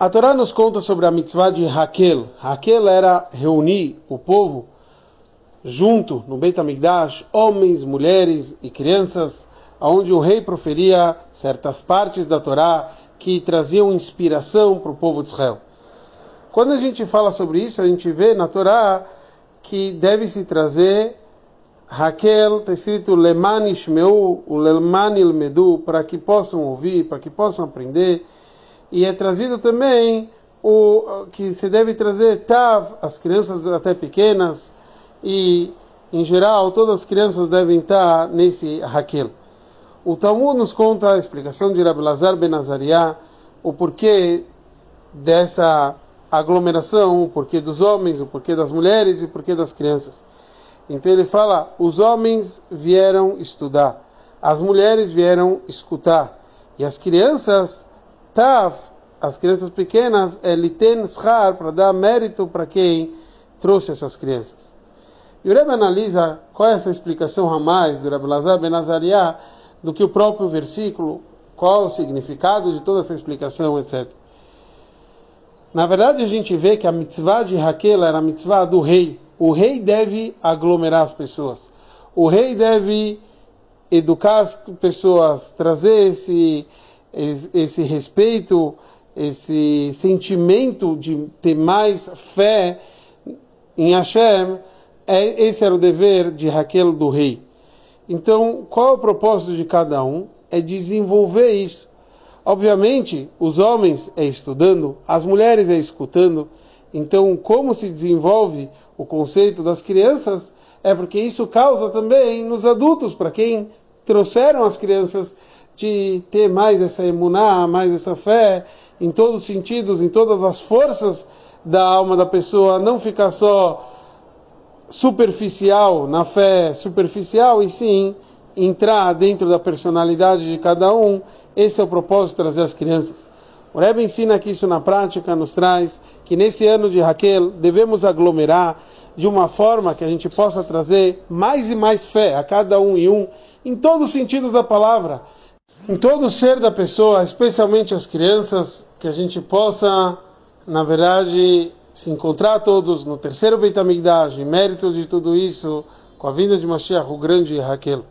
A Torá nos conta sobre a mitzvah de Raquel. Raquel era reunir o povo junto no Beit HaMikdash, homens, mulheres e crianças, onde o rei proferia certas partes da Torá que traziam inspiração para o povo de Israel. Quando a gente fala sobre isso, a gente vê na Torá que deve se trazer Raquel, está escrito Leman Ishmeu, o Leman Ilmedu, para que possam ouvir, para que possam aprender. E é trazido também o que se deve trazer Tav, as crianças até pequenas, e em geral todas as crianças devem estar nesse Raquel. O Talmud nos conta a explicação de Rabbi Lazar ben Azariah, o porquê dessa aglomeração, o porquê dos homens, o porquê das mulheres e o porquê das crianças. Então ele fala: os homens vieram estudar, as mulheres vieram escutar, e as crianças, tav, as crianças pequenas, é liten schar, para dar mérito para quem trouxe essas crianças. E o Rebbe analisa qual é essa explicação a mais do Rebbe Lazar Ben Azariah do que o próprio versículo, qual o significado de toda essa explicação, etc. Na verdade, a gente vê que a mitzvah de Raquel era a mitzvah do rei. O rei deve aglomerar as pessoas. O rei deve educar as pessoas, trazer esse, esse respeito, esse sentimento de ter mais fé em Hashem é, esse era o dever de Raquel do rei. Então, qual é o propósito de cada um? É desenvolver isso. Obviamente, os homens é estudando, as mulheres é escutando. Então, como se desenvolve o conceito das crianças? É porque isso causa também nos adultos, para quem trouxeram as crianças, de ter mais essa emuná, mais essa fé, em todos os sentidos, em todas as forças da alma da pessoa, não ficar só superficial, na fé superficial, e sim entrar dentro da personalidade de cada um. Esse é o propósito de trazer as crianças. O Rebbe ensina que isso na prática nos traz que nesse ano de Raquel devemos aglomerar de uma forma que a gente possa trazer mais e mais fé a cada um e um, em todos os sentidos da palavra, em todo o ser da pessoa, especialmente as crianças, que a gente possa, na verdade, se encontrar todos no terceiro Beit em mérito de tudo isso, com a vinda de Mashiach, o grande Raquel.